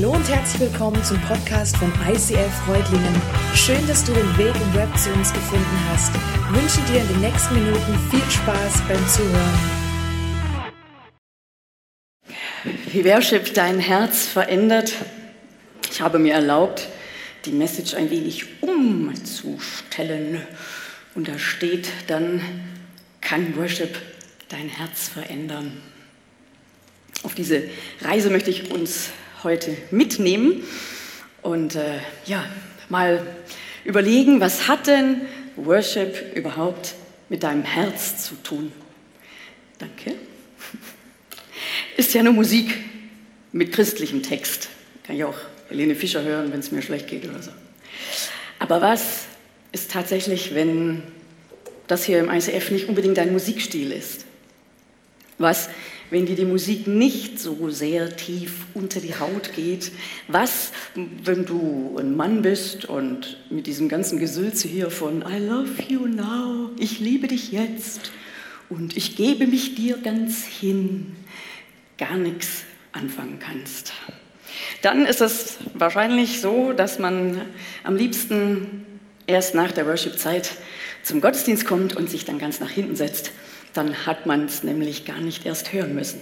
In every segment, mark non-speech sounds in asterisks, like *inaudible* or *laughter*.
Hallo und herzlich willkommen zum Podcast von ICF Freudlingen. Schön, dass du den Weg im Web zu uns gefunden hast. Ich wünsche dir in den nächsten Minuten viel Spaß beim Zuhören. Wie Worship dein Herz verändert. Ich habe mir erlaubt, die Message ein wenig umzustellen. Und da steht dann, kann Worship dein Herz verändern. Auf diese Reise möchte ich uns heute mitnehmen und äh, ja, mal überlegen, was hat denn Worship überhaupt mit deinem Herz zu tun? Danke. Ist ja nur Musik mit christlichem Text. Kann ich auch Helene Fischer hören, wenn es mir schlecht geht oder so. Aber was ist tatsächlich, wenn das hier im ICF nicht unbedingt dein Musikstil ist? Was wenn dir die Musik nicht so sehr tief unter die Haut geht? Was, wenn du ein Mann bist und mit diesem ganzen Gesülze hier von I love you now, ich liebe dich jetzt und ich gebe mich dir ganz hin, gar nichts anfangen kannst? Dann ist es wahrscheinlich so, dass man am liebsten erst nach der Worship-Zeit zum Gottesdienst kommt und sich dann ganz nach hinten setzt dann hat man es nämlich gar nicht erst hören müssen.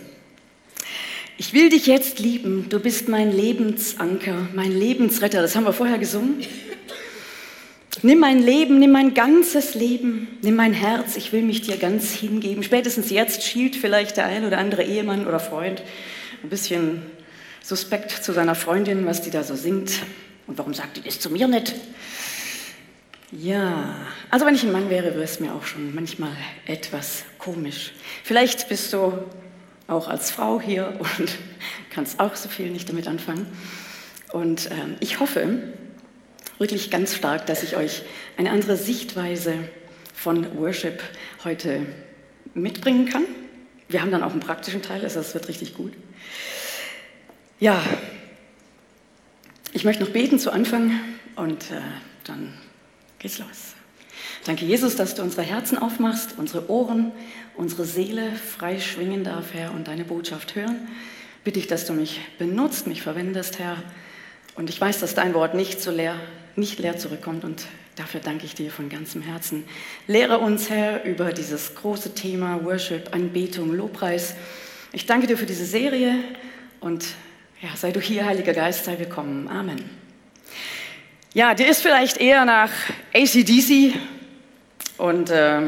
Ich will dich jetzt lieben, du bist mein Lebensanker, mein Lebensretter, das haben wir vorher gesungen. Nimm mein Leben, nimm mein ganzes Leben, nimm mein Herz, ich will mich dir ganz hingeben. Spätestens jetzt schielt vielleicht der ein oder andere Ehemann oder Freund ein bisschen suspekt zu seiner Freundin, was die da so singt. Und warum sagt die das zu mir nicht? Ja, also wenn ich ein Mann wäre, wäre es mir auch schon manchmal etwas komisch. Vielleicht bist du auch als Frau hier und *laughs* kannst auch so viel nicht damit anfangen. Und ähm, ich hoffe wirklich ganz stark, dass ich euch eine andere Sichtweise von Worship heute mitbringen kann. Wir haben dann auch einen praktischen Teil, also das wird richtig gut. Ja, ich möchte noch beten zu Anfang und äh, dann geht's los. Danke, Jesus, dass du unsere Herzen aufmachst, unsere Ohren, unsere Seele frei schwingen darf, Herr, und deine Botschaft hören. Bitte ich, dass du mich benutzt, mich verwendest, Herr. Und ich weiß, dass dein Wort nicht, so leer, nicht leer zurückkommt und dafür danke ich dir von ganzem Herzen. Lehre uns, Herr, über dieses große Thema Worship, Anbetung, Lobpreis. Ich danke dir für diese Serie und ja, sei du hier, Heiliger Geist, sei willkommen. Amen. Ja, dir ist vielleicht eher nach ACDC und äh,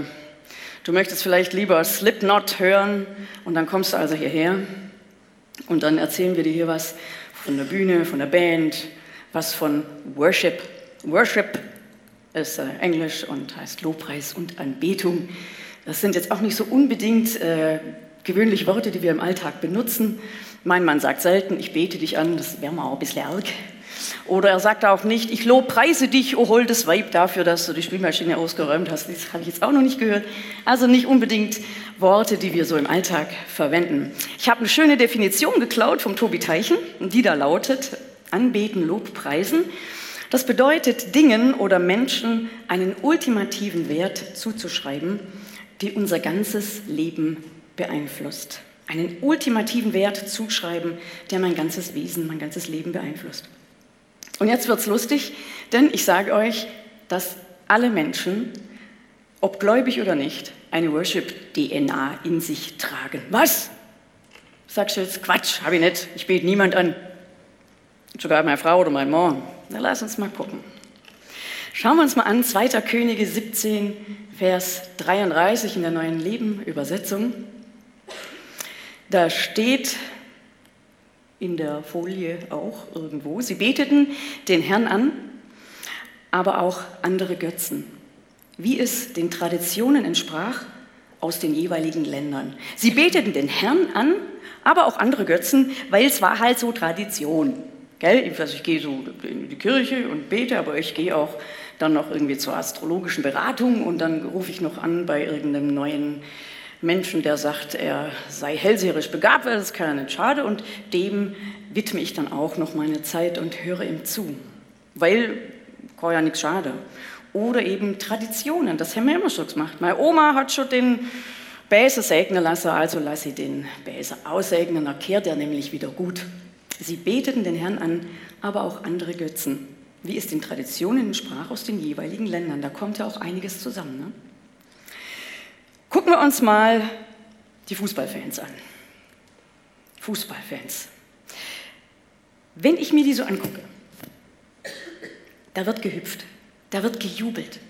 du möchtest vielleicht lieber Slipknot hören und dann kommst du also hierher und dann erzählen wir dir hier was von der Bühne, von der Band, was von Worship. Worship ist äh, Englisch und heißt Lobpreis und Anbetung. Das sind jetzt auch nicht so unbedingt äh, gewöhnliche Worte, die wir im Alltag benutzen. Mein Mann sagt selten, ich bete dich an, das wäre mal ein bisschen arg. Oder er sagt auch nicht, ich lobpreise dich, oh holdes Weib, dafür, dass du die Spülmaschine ausgeräumt hast. Das habe ich jetzt auch noch nicht gehört. Also nicht unbedingt Worte, die wir so im Alltag verwenden. Ich habe eine schöne Definition geklaut vom Tobi Teichen, die da lautet, anbeten, lobpreisen. Das bedeutet, Dingen oder Menschen einen ultimativen Wert zuzuschreiben, die unser ganzes Leben beeinflusst. Einen ultimativen Wert zuschreiben, der mein ganzes Wesen, mein ganzes Leben beeinflusst. Und jetzt wird's lustig, denn ich sage euch, dass alle Menschen, ob gläubig oder nicht, eine Worship-DNA in sich tragen. Was? Sagst du jetzt, Quatsch, habe ich nicht, ich bete niemand an. Sogar meine Frau oder mein Mann. Na, lass uns mal gucken. Schauen wir uns mal an, 2. Könige 17, Vers 33 in der neuen Leben-Übersetzung. Da steht, in der Folie auch irgendwo. Sie beteten den Herrn an, aber auch andere Götzen, wie es den Traditionen entsprach aus den jeweiligen Ländern. Sie beteten den Herrn an, aber auch andere Götzen, weil es war halt so Tradition. Gell? Also ich gehe so in die Kirche und bete, aber ich gehe auch dann noch irgendwie zur astrologischen Beratung und dann rufe ich noch an bei irgendeinem neuen Menschen, der sagt, er sei hellseherisch begabt, weil das kann er nicht schade und dem widme ich dann auch noch meine Zeit und höre ihm zu, weil kann ja nichts schade. Oder eben Traditionen, das haben wir immer schon gemacht. Meine Oma hat schon den Bäse segnen lassen, also lasse ich den Bäse aussegnen, dann kehrt er nämlich wieder gut. Sie beteten den Herrn an, aber auch andere Götzen, wie es den Traditionen entsprach aus den jeweiligen Ländern. Da kommt ja auch einiges zusammen. Ne? Gucken wir uns mal die Fußballfans an. Fußballfans. Wenn ich mir die so angucke, da wird gehüpft, da wird gejubelt,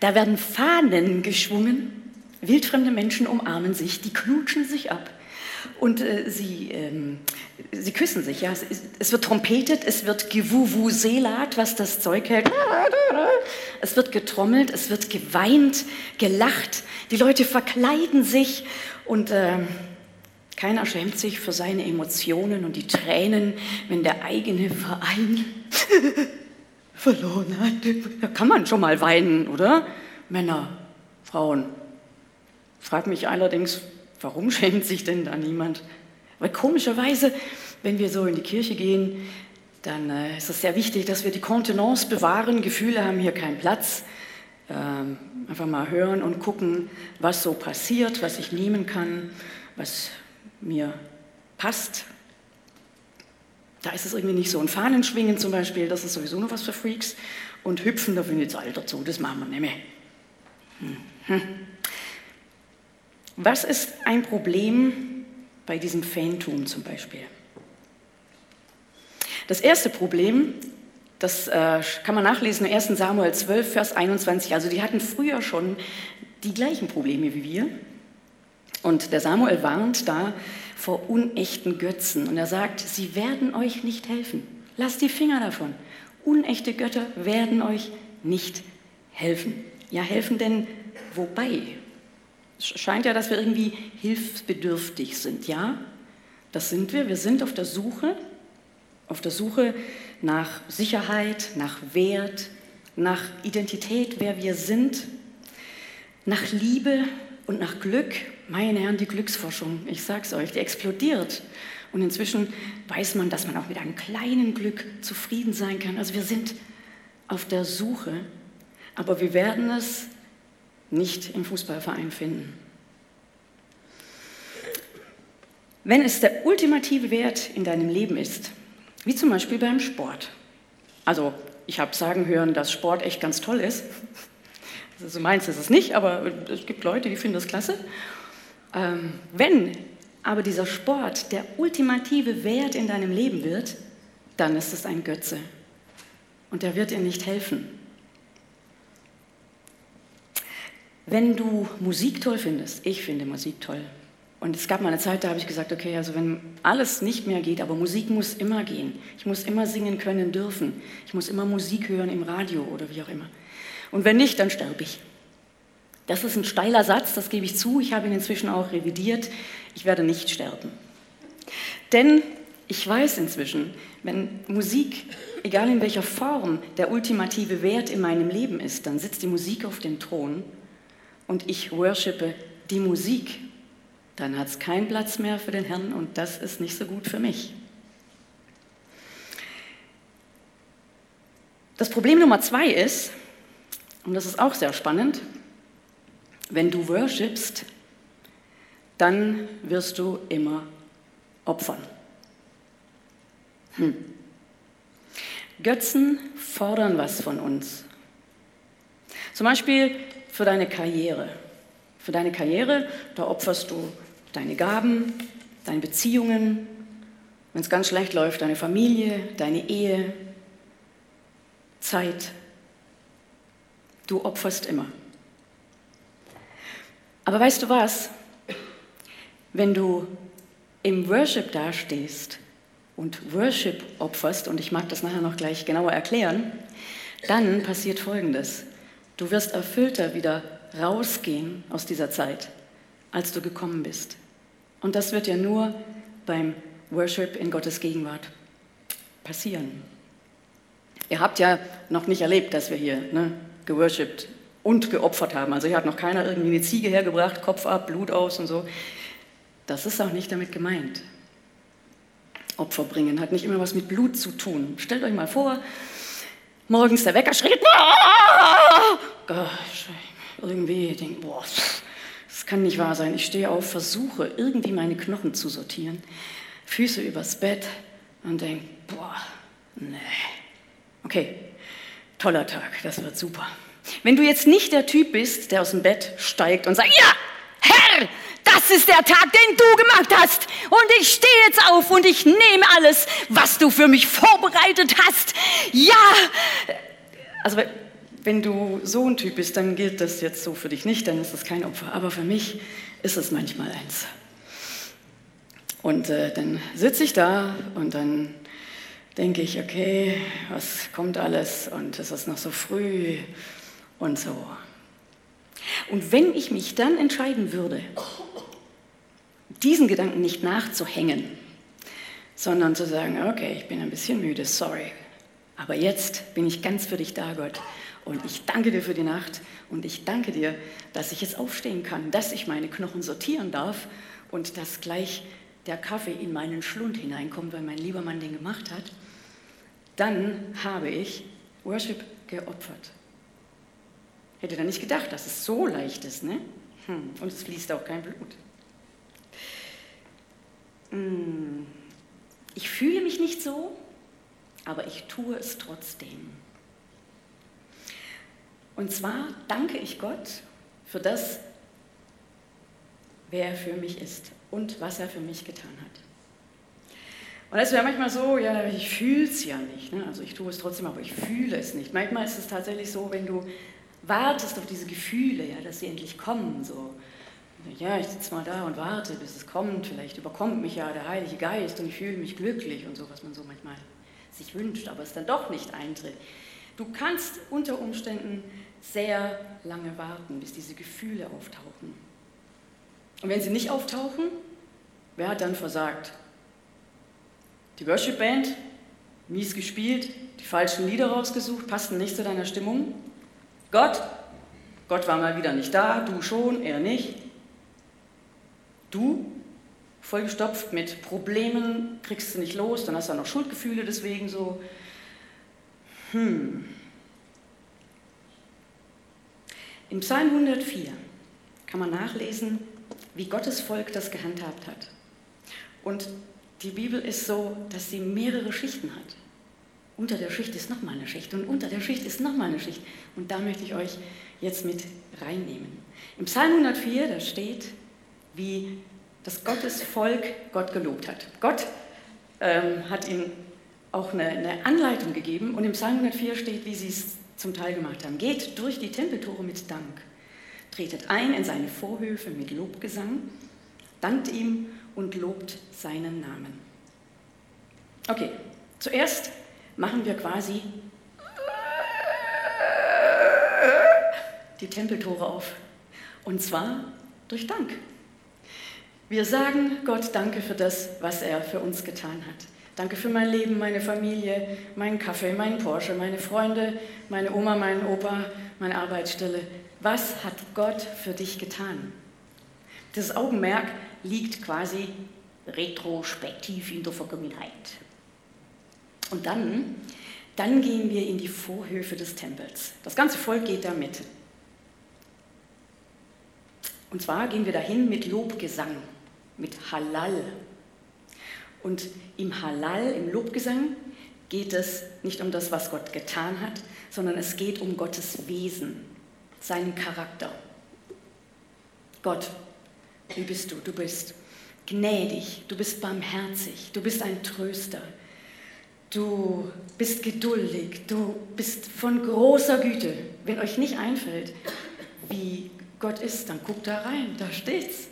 da werden Fahnen geschwungen, wildfremde Menschen umarmen sich, die knutschen sich ab und äh, sie, ähm, sie küssen sich. Ja. Es, es, wird trompetet, es wird gewuwuselat, was das Zeug hält. Es wird getrommelt, es wird geweint, gelacht. Die Leute verkleiden sich und äh, keiner schämt sich für seine Emotionen und die Tränen, wenn der eigene Verein *laughs* verloren hat. Da kann man schon mal weinen, oder? Männer, Frauen. Frag mich allerdings, warum schämt sich denn da niemand? Weil komischerweise, wenn wir so in die Kirche gehen, dann äh, ist es sehr wichtig, dass wir die Kontenance bewahren. Gefühle haben hier keinen Platz. Ähm, einfach mal hören und gucken, was so passiert, was ich nehmen kann, was mir passt. Da ist es irgendwie nicht so. Und Fahnenschwingen zum Beispiel, das ist sowieso noch was für Freaks. Und Hüpfen, da bin ich jetzt alt dazu, das machen wir nicht mehr. Hm. Was ist ein Problem bei diesem Fantum zum Beispiel? Das erste Problem, das äh, kann man nachlesen in 1 Samuel 12, Vers 21. Also die hatten früher schon die gleichen Probleme wie wir. Und der Samuel warnt da vor unechten Götzen. Und er sagt, sie werden euch nicht helfen. Lasst die Finger davon. Unechte Götter werden euch nicht helfen. Ja, helfen denn wobei? Es scheint ja, dass wir irgendwie hilfsbedürftig sind, ja? Das sind wir. Wir sind auf der Suche, auf der Suche nach Sicherheit, nach Wert, nach Identität, wer wir sind, nach Liebe und nach Glück. Meine Herren, die Glücksforschung, ich sag's euch, die explodiert. Und inzwischen weiß man, dass man auch mit einem kleinen Glück zufrieden sein kann. Also wir sind auf der Suche, aber wir werden es nicht im Fußballverein finden. Wenn es der ultimative Wert in deinem Leben ist, wie zum Beispiel beim Sport. Also ich habe sagen hören, dass Sport echt ganz toll ist. Also meins ist es nicht, aber es gibt Leute, die finden das klasse. Ähm, wenn aber dieser Sport der ultimative Wert in deinem Leben wird, dann ist es ein Götze. Und der wird dir nicht helfen. Wenn du Musik toll findest, ich finde Musik toll. Und es gab mal eine Zeit, da habe ich gesagt, okay, also wenn alles nicht mehr geht, aber Musik muss immer gehen. Ich muss immer singen können dürfen. Ich muss immer Musik hören im Radio oder wie auch immer. Und wenn nicht, dann sterbe ich. Das ist ein steiler Satz, das gebe ich zu. Ich habe ihn inzwischen auch revidiert. Ich werde nicht sterben. Denn ich weiß inzwischen, wenn Musik, egal in welcher Form, der ultimative Wert in meinem Leben ist, dann sitzt die Musik auf dem Thron und ich worshipe die Musik, dann hat es keinen Platz mehr für den Herrn und das ist nicht so gut für mich. Das Problem Nummer zwei ist, und das ist auch sehr spannend, wenn du worshipst, dann wirst du immer opfern. Hm. Götzen fordern was von uns. Zum Beispiel für deine Karriere. Für deine Karriere, da opferst du deine Gaben, deine Beziehungen, wenn es ganz schlecht läuft, deine Familie, deine Ehe, Zeit. Du opferst immer. Aber weißt du was? Wenn du im Worship dastehst und Worship opferst, und ich mag das nachher noch gleich genauer erklären, dann passiert Folgendes. Du wirst erfüllter wieder rausgehen aus dieser Zeit, als du gekommen bist. Und das wird ja nur beim Worship in Gottes Gegenwart passieren. Ihr habt ja noch nicht erlebt, dass wir hier ne, geworshipped und geopfert haben. Also hier hat noch keiner irgendwie eine Ziege hergebracht, Kopf ab, Blut aus und so. Das ist auch nicht damit gemeint. Opfer bringen hat nicht immer was mit Blut zu tun. Stellt euch mal vor, morgens der Wecker schrillt, irgendwie denkt, boah, das kann nicht wahr sein. Ich stehe auf, versuche irgendwie meine Knochen zu sortieren, Füße übers Bett und denke, boah, nee. Okay, toller Tag, das wird super. Wenn du jetzt nicht der Typ bist, der aus dem Bett steigt und sagt, ja, Herr, das ist der Tag, den du gemacht hast. Und ich stehe jetzt auf und ich nehme alles, was du für mich vorbereitet hast. Ja. Also wenn du so ein Typ bist, dann gilt das jetzt so für dich nicht, dann ist das kein Opfer. Aber für mich ist es manchmal eins. Und äh, dann sitze ich da und dann denke ich, okay, was kommt alles und es ist noch so früh und so. Und wenn ich mich dann entscheiden würde, diesen Gedanken nicht nachzuhängen, sondern zu sagen, okay, ich bin ein bisschen müde, sorry, aber jetzt bin ich ganz für dich da, Gott. Und ich danke dir für die Nacht und ich danke dir, dass ich jetzt aufstehen kann, dass ich meine Knochen sortieren darf und dass gleich der Kaffee in meinen Schlund hineinkommt, weil mein lieber Mann den gemacht hat. Dann habe ich Worship geopfert. Hätte da nicht gedacht, dass es so leicht ist, ne? Hm. Und es fließt auch kein Blut. Hm. Ich fühle mich nicht so, aber ich tue es trotzdem. Und zwar danke ich Gott für das, wer er für mich ist und was er für mich getan hat. Und es wäre manchmal so, ja, ich fühle es ja nicht. Ne? Also ich tue es trotzdem, aber ich fühle es nicht. Manchmal ist es tatsächlich so, wenn du wartest auf diese Gefühle, ja, dass sie endlich kommen. So, ja, ich sitze mal da und warte, bis es kommt. Vielleicht überkommt mich ja der Heilige Geist und ich fühle mich glücklich und so, was man so manchmal sich wünscht, aber es dann doch nicht eintritt. Du kannst unter Umständen sehr lange warten, bis diese Gefühle auftauchen. Und wenn sie nicht auftauchen, wer hat dann versagt? Die Worship Band, mies gespielt, die falschen Lieder rausgesucht, passten nicht zu deiner Stimmung. Gott, Gott war mal wieder nicht da, du schon, er nicht. Du, vollgestopft mit Problemen, kriegst du nicht los, dann hast du auch noch Schuldgefühle deswegen so. Hm. Im Psalm 104 kann man nachlesen, wie Gottes Volk das gehandhabt hat. Und die Bibel ist so, dass sie mehrere Schichten hat. Unter der Schicht ist nochmal eine Schicht und unter der Schicht ist nochmal eine Schicht. Und da möchte ich euch jetzt mit reinnehmen. Im Psalm 104, da steht, wie das Gottes Volk Gott gelobt hat. Gott ähm, hat ihnen auch eine, eine, Anleitung gegeben und im Psalm 104 steht, wie sie es zum Teil gemacht haben. Geht durch die Tempeltore mit Dank, tretet ein in seine Vorhöfe mit Lobgesang, dankt ihm und lobt seinen Namen. Okay, zuerst machen wir quasi die Tempeltore auf. Und zwar durch Dank. Wir sagen Gott Danke für das, was er für uns getan hat. Danke für mein Leben, meine Familie, meinen Kaffee, meinen Porsche, meine Freunde, meine Oma, meinen Opa, meine Arbeitsstelle. Was hat Gott für dich getan? Das Augenmerk liegt quasi retrospektiv in der Vergangenheit. Und dann, dann gehen wir in die Vorhöfe des Tempels. Das ganze Volk geht da mit. Und zwar gehen wir dahin mit Lobgesang, mit Halal. Und im Halal, im Lobgesang, geht es nicht um das, was Gott getan hat, sondern es geht um Gottes Wesen, seinen Charakter. Gott, wie bist du? Du bist gnädig, du bist barmherzig, du bist ein Tröster, du bist geduldig, du bist von großer Güte. Wenn euch nicht einfällt, wie Gott ist, dann guckt da rein, da steht's.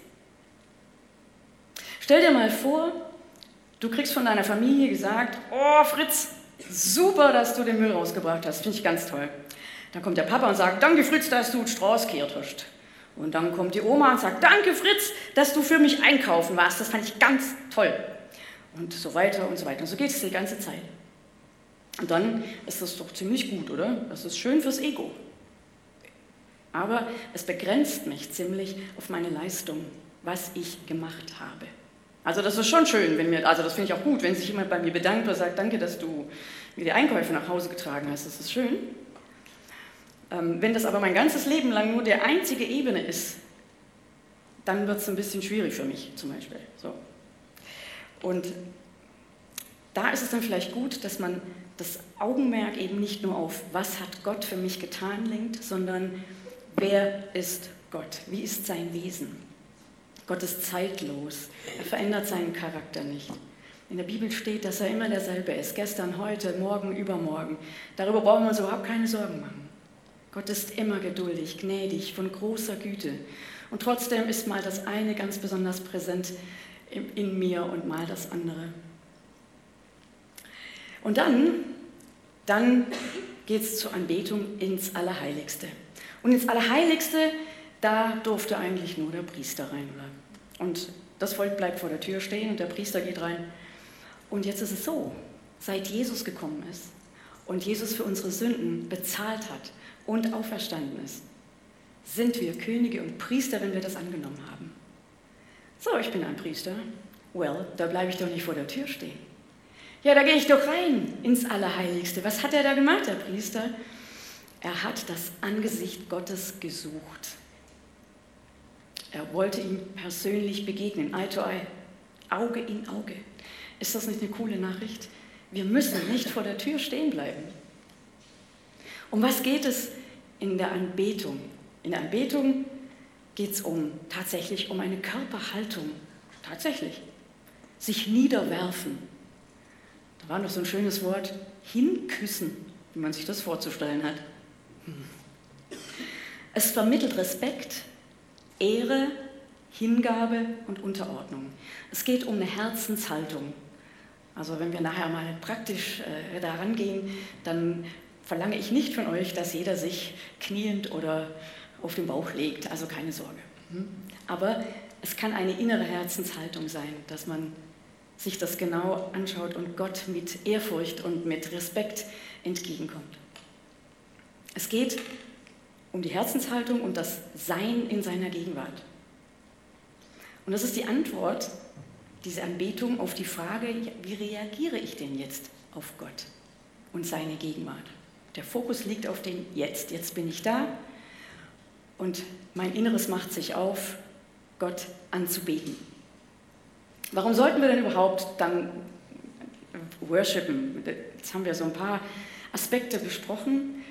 Stell dir mal vor, du kriegst von deiner Familie gesagt, oh Fritz, super, dass du den Müll rausgebracht hast, finde ich ganz toll. Dann kommt der Papa und sagt, danke Fritz, dass du Strauß kehrt hast. Und dann kommt die Oma und sagt, danke Fritz, dass du für mich einkaufen warst, das fand ich ganz toll. Und so weiter und so weiter. Und so geht es die ganze Zeit. Und dann ist das doch ziemlich gut, oder? Das ist schön fürs Ego. Aber es begrenzt mich ziemlich auf meine Leistung, was ich gemacht habe. Also das ist schon schön, wenn mir, also das finde ich auch gut, wenn sich jemand bei mir bedankt oder sagt, danke, dass du mir die Einkäufe nach Hause getragen hast, das ist schön. Ähm, wenn das aber mein ganzes Leben lang nur der einzige Ebene ist, dann wird es ein bisschen schwierig für mich zum Beispiel. So. Und da ist es dann vielleicht gut, dass man das Augenmerk eben nicht nur auf, was hat Gott für mich getan, lenkt, sondern wer ist Gott? Wie ist sein Wesen? Gott ist zeitlos. Er verändert seinen Charakter nicht. In der Bibel steht, dass er immer derselbe ist. Gestern, heute, morgen, übermorgen. Darüber brauchen wir uns überhaupt keine Sorgen machen. Gott ist immer geduldig, gnädig, von großer Güte. Und trotzdem ist mal das eine ganz besonders präsent in mir und mal das andere. Und dann, dann geht es zur Anbetung ins Allerheiligste. Und ins Allerheiligste, da durfte eigentlich nur der Priester rein. Und das Volk bleibt vor der Tür stehen und der Priester geht rein. Und jetzt ist es so, seit Jesus gekommen ist und Jesus für unsere Sünden bezahlt hat und auferstanden ist, sind wir Könige und Priester, wenn wir das angenommen haben. So, ich bin ein Priester. Well, da bleibe ich doch nicht vor der Tür stehen. Ja, da gehe ich doch rein ins Allerheiligste. Was hat er da gemacht, der Priester? Er hat das Angesicht Gottes gesucht. Er wollte ihm persönlich begegnen, Eye to Eye, Auge in Auge. Ist das nicht eine coole Nachricht? Wir müssen nicht vor der Tür stehen bleiben. Um was geht es in der Anbetung? In der Anbetung geht es um tatsächlich um eine Körperhaltung. Tatsächlich. Sich niederwerfen, da war noch so ein schönes Wort, hinküssen, wie man sich das vorzustellen hat. Es vermittelt Respekt, Ehre, Hingabe und Unterordnung. Es geht um eine Herzenshaltung. Also wenn wir nachher mal praktisch äh, daran gehen, dann verlange ich nicht von euch, dass jeder sich kniend oder auf den Bauch legt. Also keine Sorge. Hm? Aber es kann eine innere Herzenshaltung sein, dass man sich das genau anschaut und Gott mit Ehrfurcht und mit Respekt entgegenkommt. Es geht um die Herzenshaltung und das Sein in seiner Gegenwart. Und das ist die Antwort, diese Anbetung auf die Frage, wie reagiere ich denn jetzt auf Gott und seine Gegenwart? Der Fokus liegt auf dem Jetzt. Jetzt bin ich da und mein Inneres macht sich auf, Gott anzubeten. Warum sollten wir denn überhaupt dann worshipen? Jetzt haben wir so ein paar Aspekte besprochen.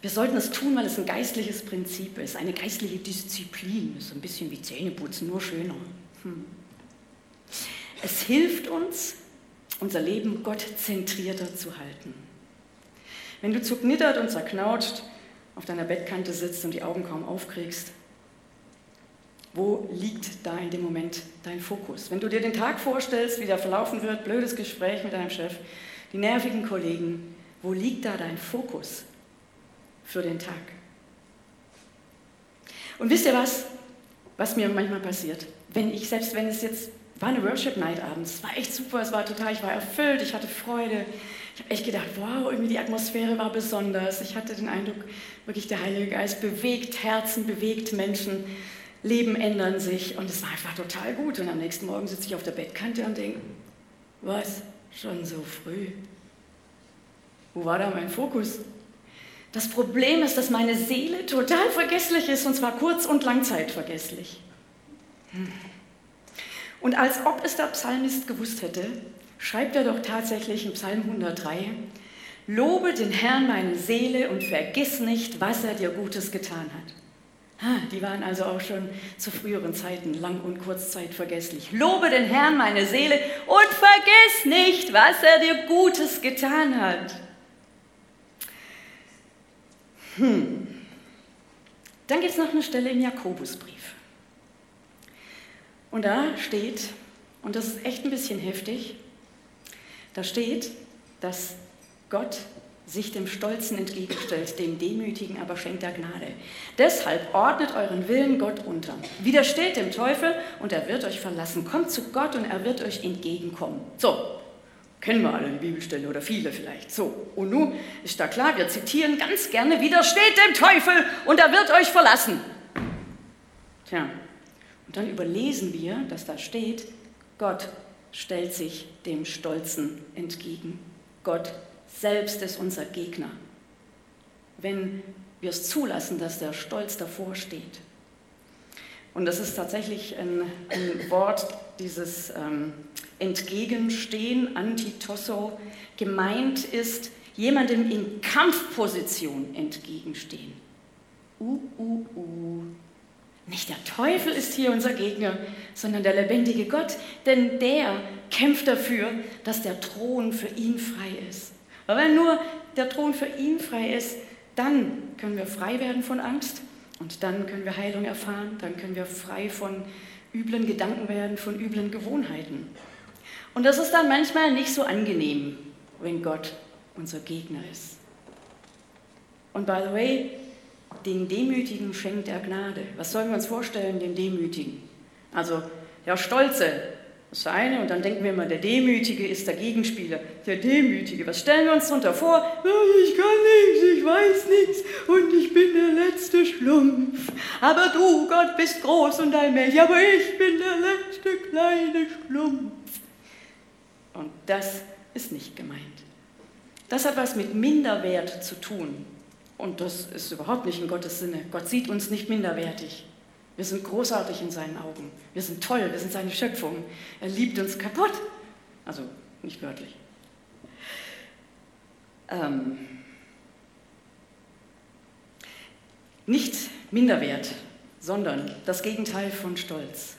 Wir sollten es tun, weil es ein geistliches Prinzip ist, eine geistliche Disziplin. So ein bisschen wie Zähneputzen, nur schöner. Hm. Es hilft uns, unser Leben gottzentrierter zu halten. Wenn du zugnittert und zerknautscht auf deiner Bettkante sitzt und die Augen kaum aufkriegst, wo liegt da in dem Moment dein Fokus? Wenn du dir den Tag vorstellst, wie der verlaufen wird, blödes Gespräch mit deinem Chef, die nervigen Kollegen, wo liegt da dein Fokus für den Tag? Und wisst ihr was, was mir manchmal passiert? Wenn ich, selbst wenn es jetzt war eine Worship Night abends, war echt super, es war total, ich war erfüllt, ich hatte Freude. Ich habe echt gedacht, wow, irgendwie die Atmosphäre war besonders. Ich hatte den Eindruck, wirklich der Heilige Geist bewegt Herzen, bewegt Menschen. Leben ändern sich und es war einfach total gut. Und am nächsten Morgen sitze ich auf der Bettkante und denke, was, schon so früh? Wo war da mein Fokus? Das Problem ist, dass meine Seele total vergesslich ist und zwar kurz- und langzeitvergesslich. Hm. Und als ob es der Psalmist gewusst hätte, schreibt er doch tatsächlich im Psalm 103, Lobe den Herrn meine Seele und vergiss nicht, was er dir Gutes getan hat. Die waren also auch schon zu früheren Zeiten Lang- und Kurzzeit vergesslich. Lobe den Herrn, meine Seele, und vergiss nicht, was er dir Gutes getan hat. Hm. Dann gibt es noch eine Stelle im Jakobusbrief. Und da steht, und das ist echt ein bisschen heftig, da steht, dass Gott sich dem Stolzen entgegenstellt, dem Demütigen aber schenkt er Gnade. Deshalb ordnet euren Willen Gott unter. Widersteht dem Teufel und er wird euch verlassen. Kommt zu Gott und er wird euch entgegenkommen. So, kennen wir alle die Bibelstelle oder viele vielleicht. So, und nun ist da klar, wir zitieren ganz gerne, widersteht dem Teufel und er wird euch verlassen. Tja, und dann überlesen wir, dass da steht, Gott stellt sich dem Stolzen entgegen. Gott selbst ist unser Gegner, wenn wir es zulassen, dass der Stolz davor steht. Und das ist tatsächlich ein, ein Wort, dieses ähm, Entgegenstehen, Antitosso, gemeint ist, jemandem in Kampfposition entgegenstehen. Uh, uh, uh. Nicht der Teufel ist hier unser Gegner, sondern der lebendige Gott, denn der kämpft dafür, dass der Thron für ihn frei ist. Weil wenn nur der Thron für ihn frei ist, dann können wir frei werden von Angst und dann können wir Heilung erfahren, dann können wir frei von üblen Gedanken werden, von üblen Gewohnheiten. Und das ist dann manchmal nicht so angenehm, wenn Gott unser Gegner ist. Und by the way, den Demütigen schenkt er Gnade. Was sollen wir uns vorstellen, den Demütigen? Also der Stolze, das ist eine, und dann denken wir immer, der Demütige ist der Gegenspieler. Der Demütige, was stellen wir uns darunter vor? Ich kann nichts, ich weiß nichts und ich bin der letzte Schlumpf. Aber du, Gott, bist groß und allmächtig, aber ich bin der letzte kleine Schlumpf. Und das ist nicht gemeint. Das hat was mit Minderwert zu tun. Und das ist überhaupt nicht in Gottes Sinne. Gott sieht uns nicht minderwertig. Wir sind großartig in seinen Augen. Wir sind toll, wir sind seine Schöpfung. Er liebt uns kaputt. Also nicht wörtlich. Ähm, nicht Minderwert, sondern das Gegenteil von Stolz.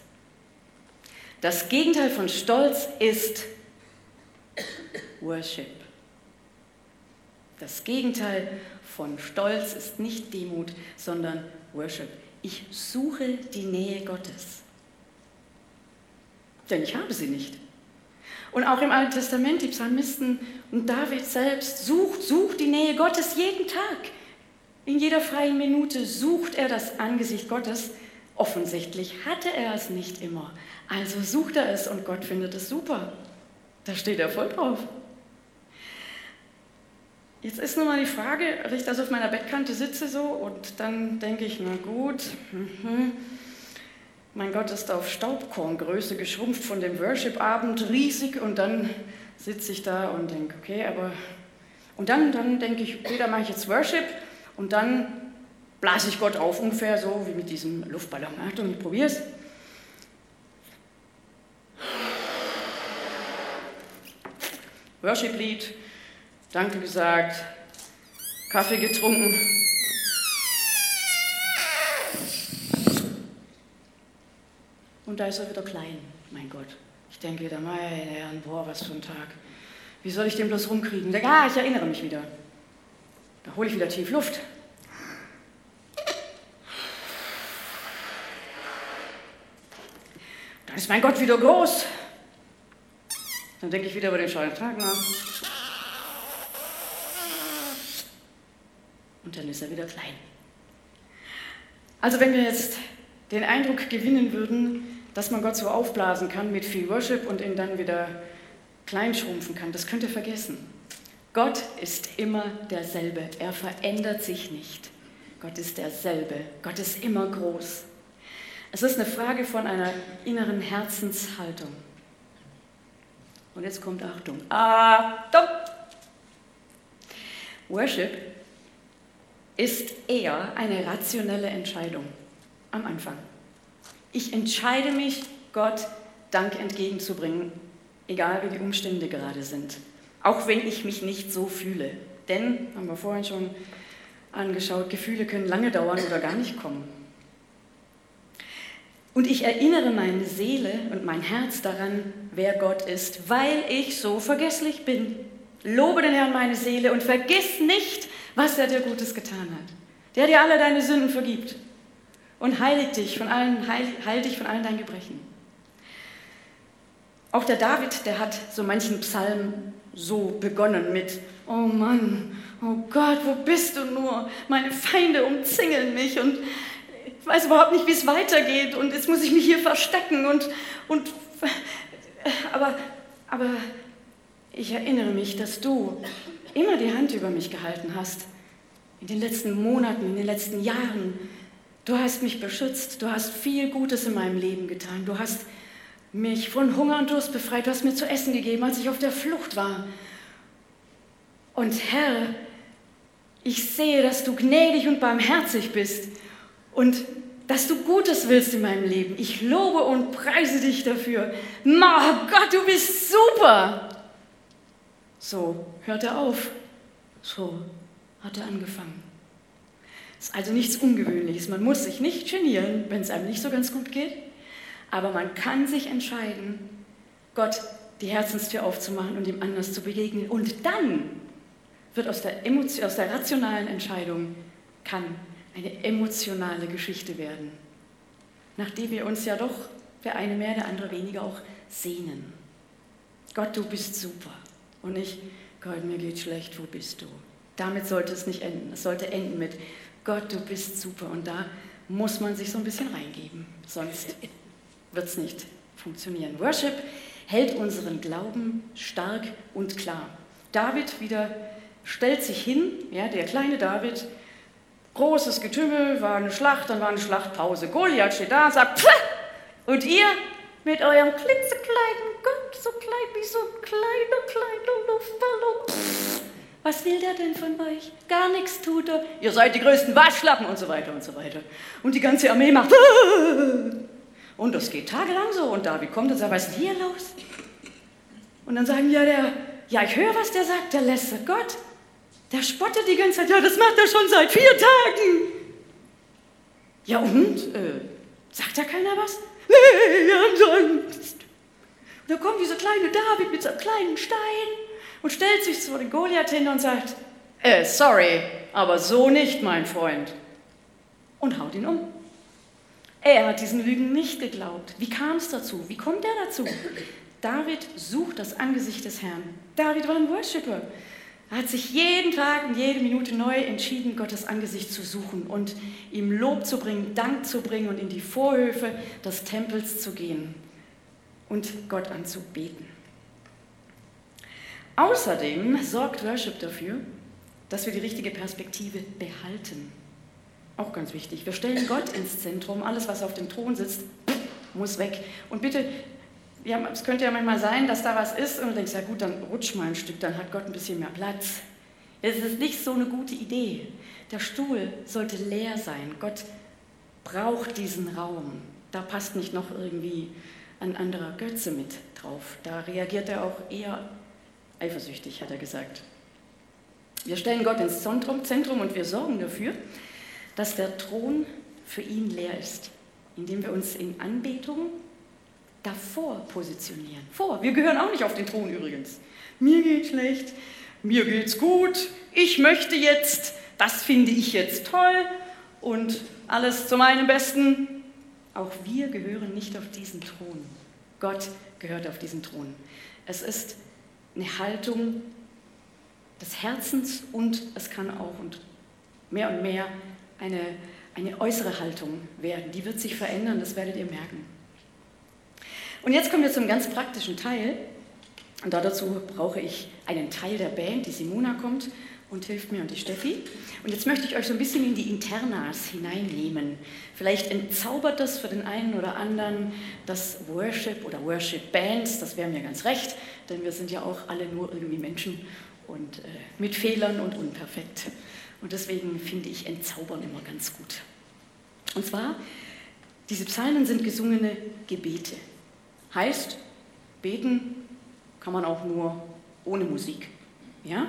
Das Gegenteil von Stolz ist Worship. Das Gegenteil von Stolz ist nicht Demut, sondern Worship. Ich suche die Nähe Gottes. Denn ich habe sie nicht. Und auch im Alten Testament, die Psalmisten und David selbst sucht, sucht die Nähe Gottes jeden Tag. In jeder freien Minute sucht er das Angesicht Gottes. Offensichtlich hatte er es nicht immer. Also sucht er es und Gott findet es super. Da steht er voll drauf. Jetzt ist nun mal die Frage, wenn ich da so auf meiner Bettkante sitze so und dann denke ich, na gut, mhm. mein Gott ist auf Staubkorngröße geschrumpft von dem Worship-Abend, riesig und dann sitze ich da und denke, okay, aber und dann, dann denke ich, okay, da mache ich jetzt Worship und dann blase ich Gott auf, ungefähr so wie mit diesem Luftballon. Achtung, ich probiere es. Worship-Lied, Danke gesagt, Kaffee getrunken. Und da ist er wieder klein, mein Gott. Ich denke wieder, meine Herren, boah, was für ein Tag. Wie soll ich den bloß rumkriegen? Ich ah, ich erinnere mich wieder. Da hole ich wieder tief Luft. Dann ist mein Gott wieder groß. Dann denke ich wieder über den scheuren Tag nach. Und dann ist er wieder klein. Also wenn wir jetzt den Eindruck gewinnen würden, dass man Gott so aufblasen kann mit viel Worship und ihn dann wieder kleinschrumpfen kann, das könnt ihr vergessen. Gott ist immer derselbe, er verändert sich nicht. Gott ist derselbe, Gott ist immer groß. Es ist eine Frage von einer inneren Herzenshaltung. Und jetzt kommt Achtung. Achtung! Worship ist eher eine rationelle Entscheidung am Anfang. Ich entscheide mich, Gott Dank entgegenzubringen, egal wie die Umstände gerade sind, auch wenn ich mich nicht so fühle. Denn, haben wir vorhin schon angeschaut, Gefühle können lange dauern oder gar nicht kommen. Und ich erinnere meine Seele und mein Herz daran, wer Gott ist, weil ich so vergesslich bin. Lobe den Herrn meine Seele und vergiss nicht, was er dir Gutes getan hat. Der dir alle deine Sünden vergibt und heiligt dich von allen, heil, heil dich von allen deinen Gebrechen. Auch der David, der hat so manchen Psalm so begonnen mit, oh Mann, oh Gott, wo bist du nur? Meine Feinde umzingeln mich und ich weiß überhaupt nicht, wie es weitergeht und jetzt muss ich mich hier verstecken und, und aber, aber ich erinnere mich, dass du immer die Hand über mich gehalten hast. In den letzten Monaten, in den letzten Jahren. Du hast mich beschützt. Du hast viel Gutes in meinem Leben getan. Du hast mich von Hunger und Durst befreit. Du hast mir zu essen gegeben, als ich auf der Flucht war. Und Herr, ich sehe, dass du gnädig und barmherzig bist. Und dass du Gutes willst in meinem Leben. Ich lobe und preise dich dafür. Oh Gott, du bist super. So hört er auf. So hat er angefangen. Das ist also nichts Ungewöhnliches. Man muss sich nicht genieren, wenn es einem nicht so ganz gut geht. Aber man kann sich entscheiden, Gott die Herzenstür aufzumachen und ihm anders zu begegnen. Und dann wird aus der, Emotion, aus der rationalen Entscheidung kann eine emotionale Geschichte werden, nach der wir uns ja doch, der eine mehr, der andere weniger, auch sehnen. Gott, du bist super. Und nicht, Gott, mir geht schlecht, wo bist du? Damit sollte es nicht enden. Es sollte enden mit, Gott, du bist super. Und da muss man sich so ein bisschen reingeben, sonst wird es nicht funktionieren. Worship hält unseren Glauben stark und klar. David wieder stellt sich hin, ja, der kleine David, großes Getümmel, war eine Schlacht, dann war eine Schlachtpause. Goliath steht da und sagt, Pfff! und ihr mit eurem klitzekleinen Gott, so klein wie so ein kleiner, kleiner Luftballon. Pff, was will der denn von euch? Gar nichts tut er. Ihr seid die größten Waschlappen und so weiter und so weiter. Und die ganze Armee macht. Und das geht tagelang so. Und David kommt und sagt, was ist denn hier los? Und dann sagen ja, der, ja, ich höre, was der sagt, der lässt Gott. Der spottet die ganze Zeit, ja, das macht er schon seit vier Tagen. Ja, und? Äh, sagt da keiner was? Nee, haben Angst. Und da kommt dieser kleine David mit so einem kleinen Stein und stellt sich vor den Goliath hin und sagt, äh, sorry, aber so nicht, mein Freund. Und haut ihn um. Er hat diesen Lügen nicht geglaubt. Wie kam es dazu? Wie kommt er dazu? David sucht das Angesicht des Herrn. David war ein Worshipper. Er hat sich jeden Tag und jede Minute neu entschieden, Gottes Angesicht zu suchen und ihm Lob zu bringen, Dank zu bringen und in die Vorhöfe des Tempels zu gehen und Gott anzubeten. Außerdem sorgt Worship dafür, dass wir die richtige Perspektive behalten. Auch ganz wichtig. Wir stellen Gott ins Zentrum. Alles, was auf dem Thron sitzt, muss weg. Und bitte, ja, es könnte ja manchmal sein, dass da was ist und du denkst, ja gut, dann rutsch mal ein Stück, dann hat Gott ein bisschen mehr Platz. Es ist nicht so eine gute Idee. Der Stuhl sollte leer sein. Gott braucht diesen Raum. Da passt nicht noch irgendwie ein anderer Götze mit drauf. Da reagiert er auch eher eifersüchtig, hat er gesagt. Wir stellen Gott ins Zentrum, und wir sorgen dafür, dass der Thron für ihn leer ist, indem wir uns in Anbetung davor positionieren. Vor, wir gehören auch nicht auf den Thron übrigens. Mir geht schlecht, mir geht's gut, ich möchte jetzt, das finde ich jetzt toll und alles zu meinem Besten. Auch wir gehören nicht auf diesen Thron. Gott gehört auf diesen Thron. Es ist eine Haltung des Herzens und es kann auch und mehr und mehr eine, eine äußere Haltung werden. Die wird sich verändern, das werdet ihr merken. Und jetzt kommen wir zum ganz praktischen Teil. Und dazu brauche ich einen Teil der Band, die Simona kommt und hilft mir und die Steffi. Und jetzt möchte ich euch so ein bisschen in die Internas hineinnehmen. Vielleicht entzaubert das für den einen oder anderen das Worship oder Worship Bands, das wäre mir ganz recht, denn wir sind ja auch alle nur irgendwie Menschen und äh, mit Fehlern und unperfekt. Und deswegen finde ich Entzaubern immer ganz gut. Und zwar, diese Psalmen sind gesungene Gebete. Heißt, beten kann man auch nur ohne Musik. Ja?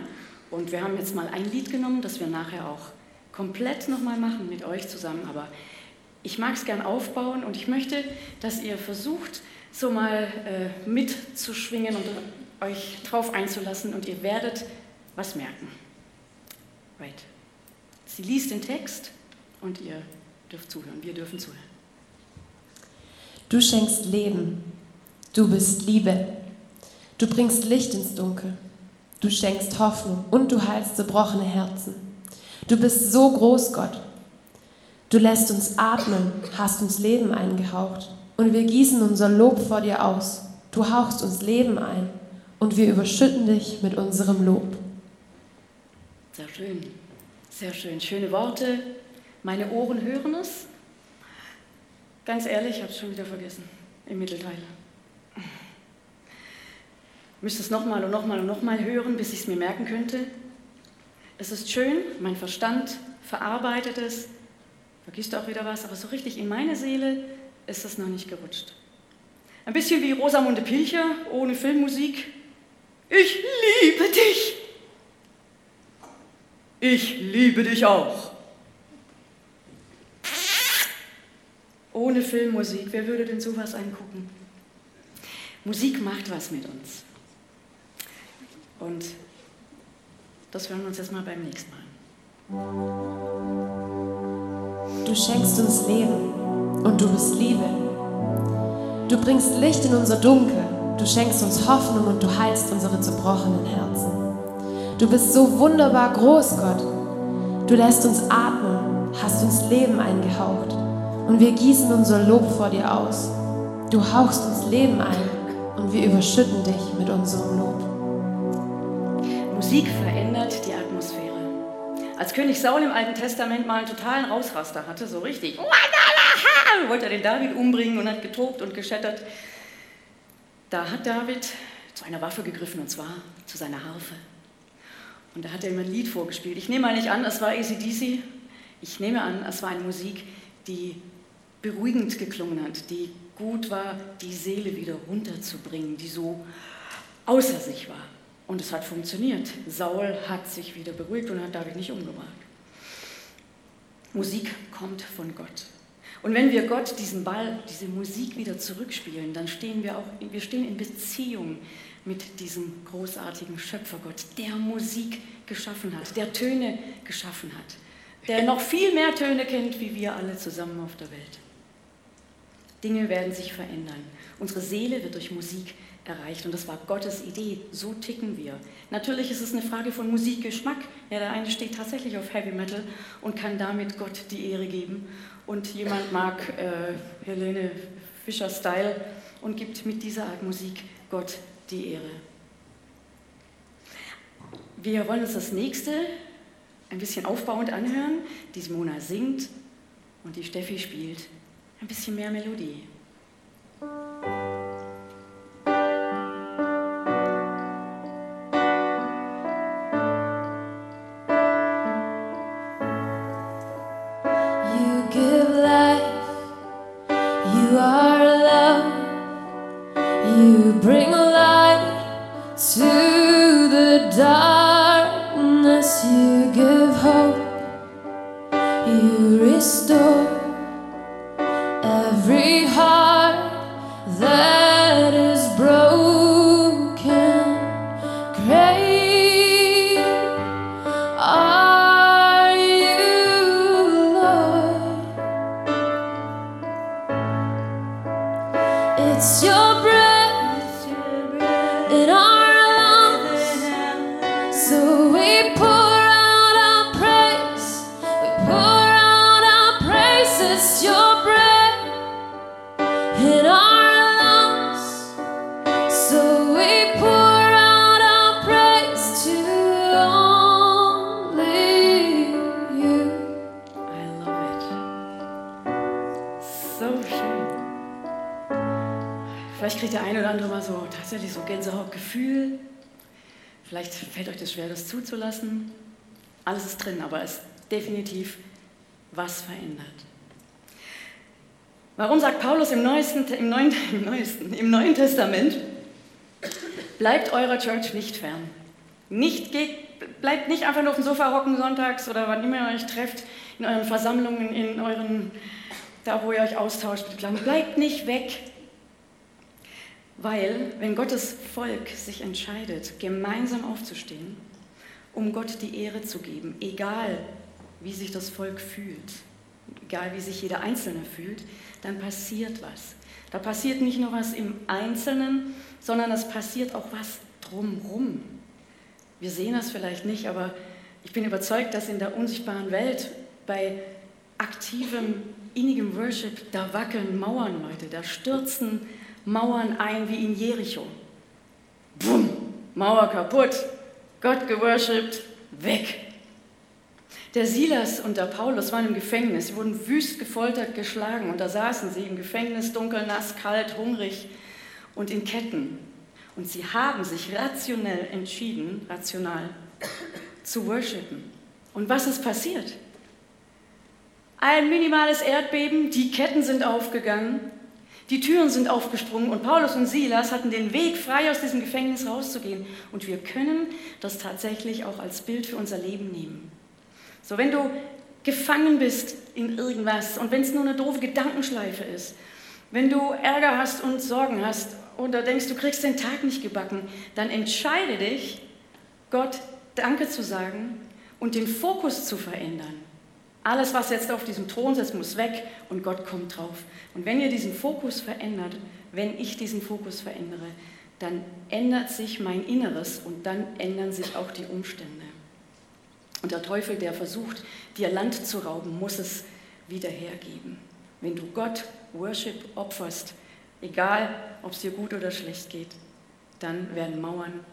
Und wir haben jetzt mal ein Lied genommen, das wir nachher auch komplett nochmal machen mit euch zusammen. Aber ich mag es gern aufbauen und ich möchte, dass ihr versucht, so mal äh, mitzuschwingen und euch drauf einzulassen und ihr werdet was merken. Right. Sie liest den Text und ihr dürft zuhören. Wir dürfen zuhören. Du schenkst Leben. Du bist Liebe. Du bringst Licht ins Dunkel. Du schenkst Hoffnung und du heilst zerbrochene Herzen. Du bist so groß, Gott. Du lässt uns atmen, hast uns Leben eingehaucht und wir gießen unser Lob vor dir aus. Du hauchst uns Leben ein und wir überschütten dich mit unserem Lob. Sehr schön, sehr schön. Schöne Worte. Meine Ohren hören es. Ganz ehrlich, ich habe es schon wieder vergessen im Mittelteil. Müsste es nochmal und nochmal und nochmal hören, bis ich es mir merken könnte. Es ist schön, mein Verstand verarbeitet es, vergisst auch wieder was, aber so richtig in meine Seele ist das noch nicht gerutscht. Ein bisschen wie Rosamunde Pilcher ohne Filmmusik. Ich liebe dich. Ich liebe dich auch. Ohne Filmmusik, wer würde denn sowas angucken? Musik macht was mit uns. Und das hören wir uns jetzt mal beim nächsten Mal. Du schenkst uns Leben und du bist Liebe. Du bringst Licht in unser Dunkel. Du schenkst uns Hoffnung und du heilst unsere zerbrochenen Herzen. Du bist so wunderbar groß, Gott. Du lässt uns atmen, hast uns Leben eingehaucht und wir gießen unser Lob vor dir aus. Du hauchst uns Leben ein und wir überschütten dich mit unserem Lob. Musik verändert die Atmosphäre. Als König Saul im Alten Testament mal einen totalen Ausraster hatte, so richtig, wollte er den David umbringen und hat getobt und geschettert, da hat David zu einer Waffe gegriffen und zwar zu seiner Harfe. Und da hat er ihm ein Lied vorgespielt. Ich nehme mal nicht an, es war ACDC. Ich nehme an, es war eine Musik, die beruhigend geklungen hat, die gut war, die Seele wieder runterzubringen, die so außer sich war. Und es hat funktioniert. Saul hat sich wieder beruhigt und hat David nicht umgebracht. Musik kommt von Gott. Und wenn wir Gott diesen Ball, diese Musik wieder zurückspielen, dann stehen wir auch, wir stehen in Beziehung mit diesem großartigen Schöpfergott, der Musik geschaffen hat, der Töne geschaffen hat, der noch viel mehr Töne kennt, wie wir alle zusammen auf der Welt. Dinge werden sich verändern. Unsere Seele wird durch Musik erreicht und das war Gottes Idee. So ticken wir. Natürlich ist es eine Frage von Musikgeschmack. Ja, der eine steht tatsächlich auf Heavy Metal und kann damit Gott die Ehre geben und jemand mag äh, Helene Fischer Style und gibt mit dieser Art Musik Gott die Ehre. Wir wollen uns das nächste ein bisschen aufbauend anhören. Die Simona singt und die Steffi spielt ein bisschen mehr Melodie. It's your Gänsehautgefühl. Vielleicht fällt euch das schwer, das zuzulassen. Alles ist drin, aber es ist definitiv was verändert. Warum sagt Paulus im, Neuesten, im, Neuen, *laughs* im, Neuesten, im Neuen Testament, bleibt eurer Church nicht fern. Nicht, geht, bleibt nicht einfach nur auf dem Sofa hocken sonntags oder wann immer ihr euch trefft, in euren Versammlungen, in euren, da wo ihr euch austauscht Bleibt nicht weg, weil, wenn Gottes Volk sich entscheidet, gemeinsam aufzustehen, um Gott die Ehre zu geben, egal wie sich das Volk fühlt, egal wie sich jeder Einzelne fühlt, dann passiert was. Da passiert nicht nur was im Einzelnen, sondern es passiert auch was drumrum. Wir sehen das vielleicht nicht, aber ich bin überzeugt, dass in der unsichtbaren Welt bei aktivem, innigem Worship, da wackeln Mauern, Leute, da stürzen Mauern ein wie in Jericho. Bumm, Mauer kaputt, Gott geworshipped, weg. Der Silas und der Paulus waren im Gefängnis, sie wurden wüst gefoltert, geschlagen und da saßen sie im Gefängnis, dunkel, nass, kalt, hungrig und in Ketten. Und sie haben sich rationell entschieden, rational, zu worshipen. Und was ist passiert? ein minimales Erdbeben, die Ketten sind aufgegangen, die Türen sind aufgesprungen und Paulus und Silas hatten den Weg, frei aus diesem Gefängnis rauszugehen. Und wir können das tatsächlich auch als Bild für unser Leben nehmen. So, wenn du gefangen bist in irgendwas und wenn es nur eine doofe Gedankenschleife ist, wenn du Ärger hast und Sorgen hast oder denkst, du kriegst den Tag nicht gebacken, dann entscheide dich, Gott Danke zu sagen und den Fokus zu verändern. Alles, was jetzt auf diesem Thron sitzt, muss weg und Gott kommt drauf. Und wenn ihr diesen Fokus verändert, wenn ich diesen Fokus verändere, dann ändert sich mein Inneres und dann ändern sich auch die Umstände. Und der Teufel, der versucht, dir Land zu rauben, muss es wieder hergeben. Wenn du Gott Worship opferst, egal ob es dir gut oder schlecht geht, dann werden Mauern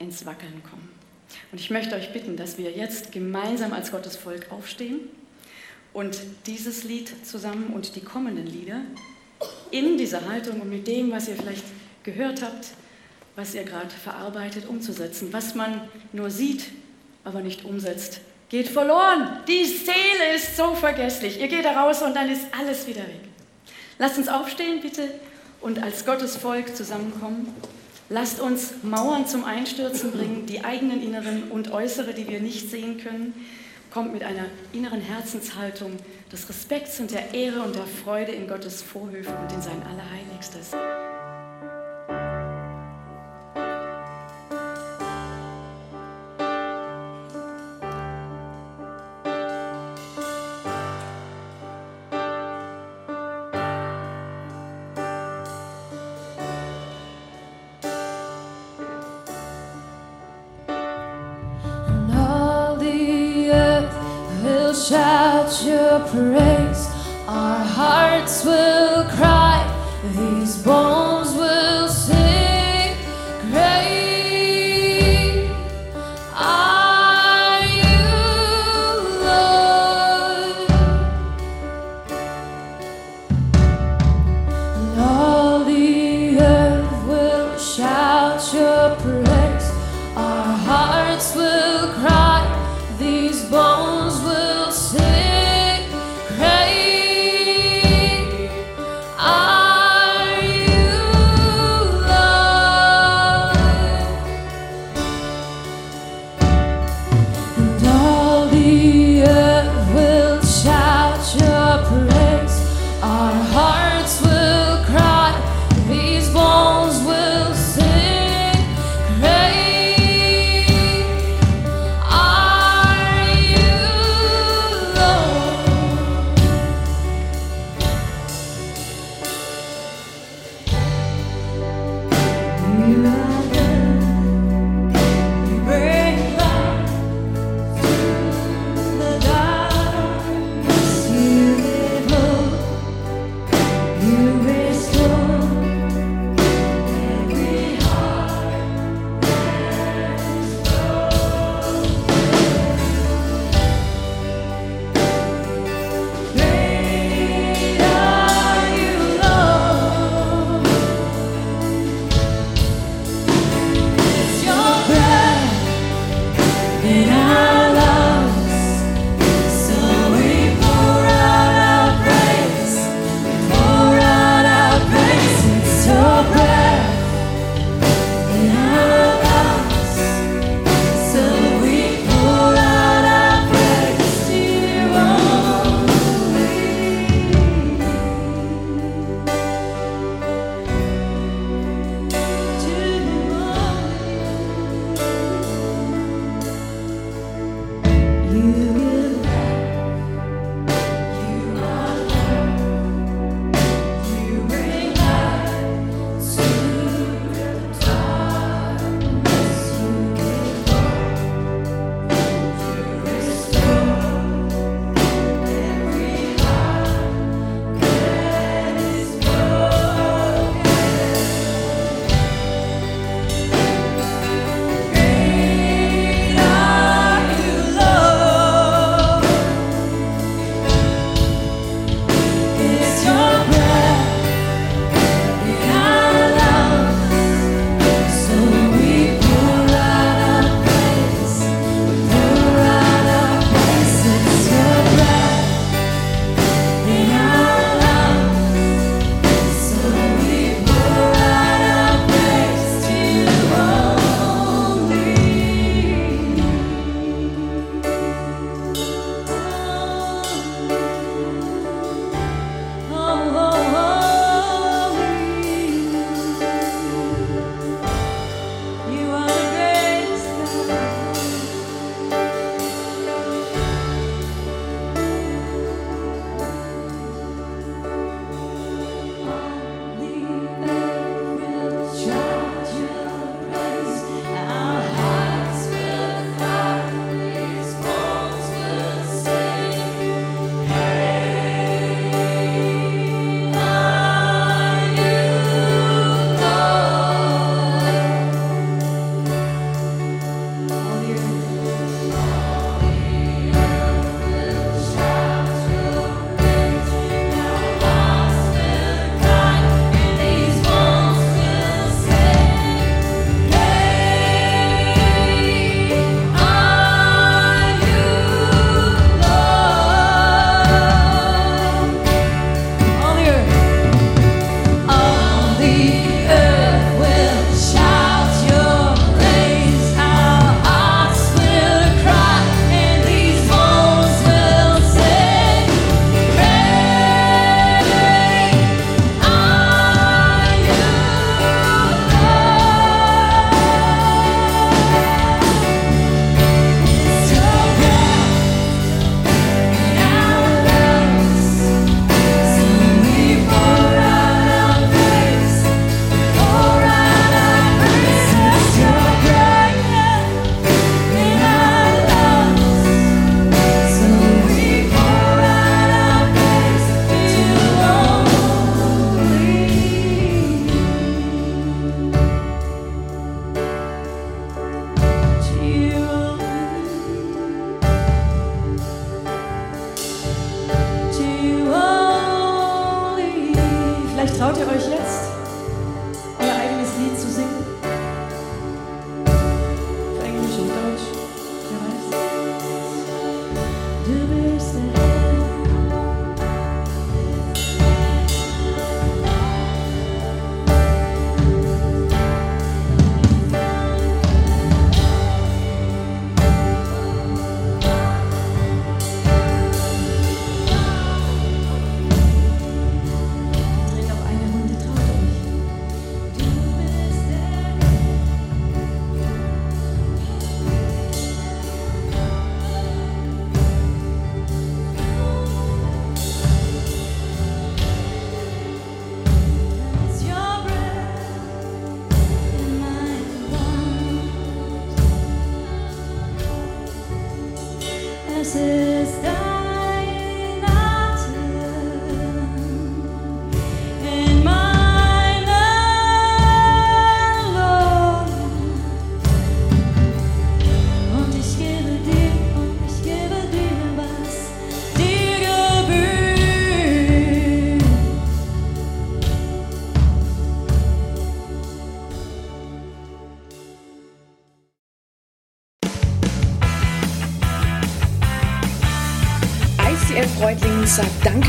ins Wackeln kommen. Und ich möchte euch bitten, dass wir jetzt gemeinsam als Gottes Volk aufstehen und dieses Lied zusammen und die kommenden Lieder in dieser Haltung und mit dem, was ihr vielleicht gehört habt, was ihr gerade verarbeitet, umzusetzen. Was man nur sieht, aber nicht umsetzt, geht verloren. Die Seele ist so vergesslich. Ihr geht da raus und dann ist alles wieder weg. Lasst uns aufstehen, bitte, und als Gottes Volk zusammenkommen. Lasst uns Mauern zum Einstürzen bringen, die eigenen inneren und äußere, die wir nicht sehen können. Kommt mit einer inneren Herzenshaltung des Respekts und der Ehre und der Freude in Gottes Vorhöfe und in sein Allerheiligstes. knows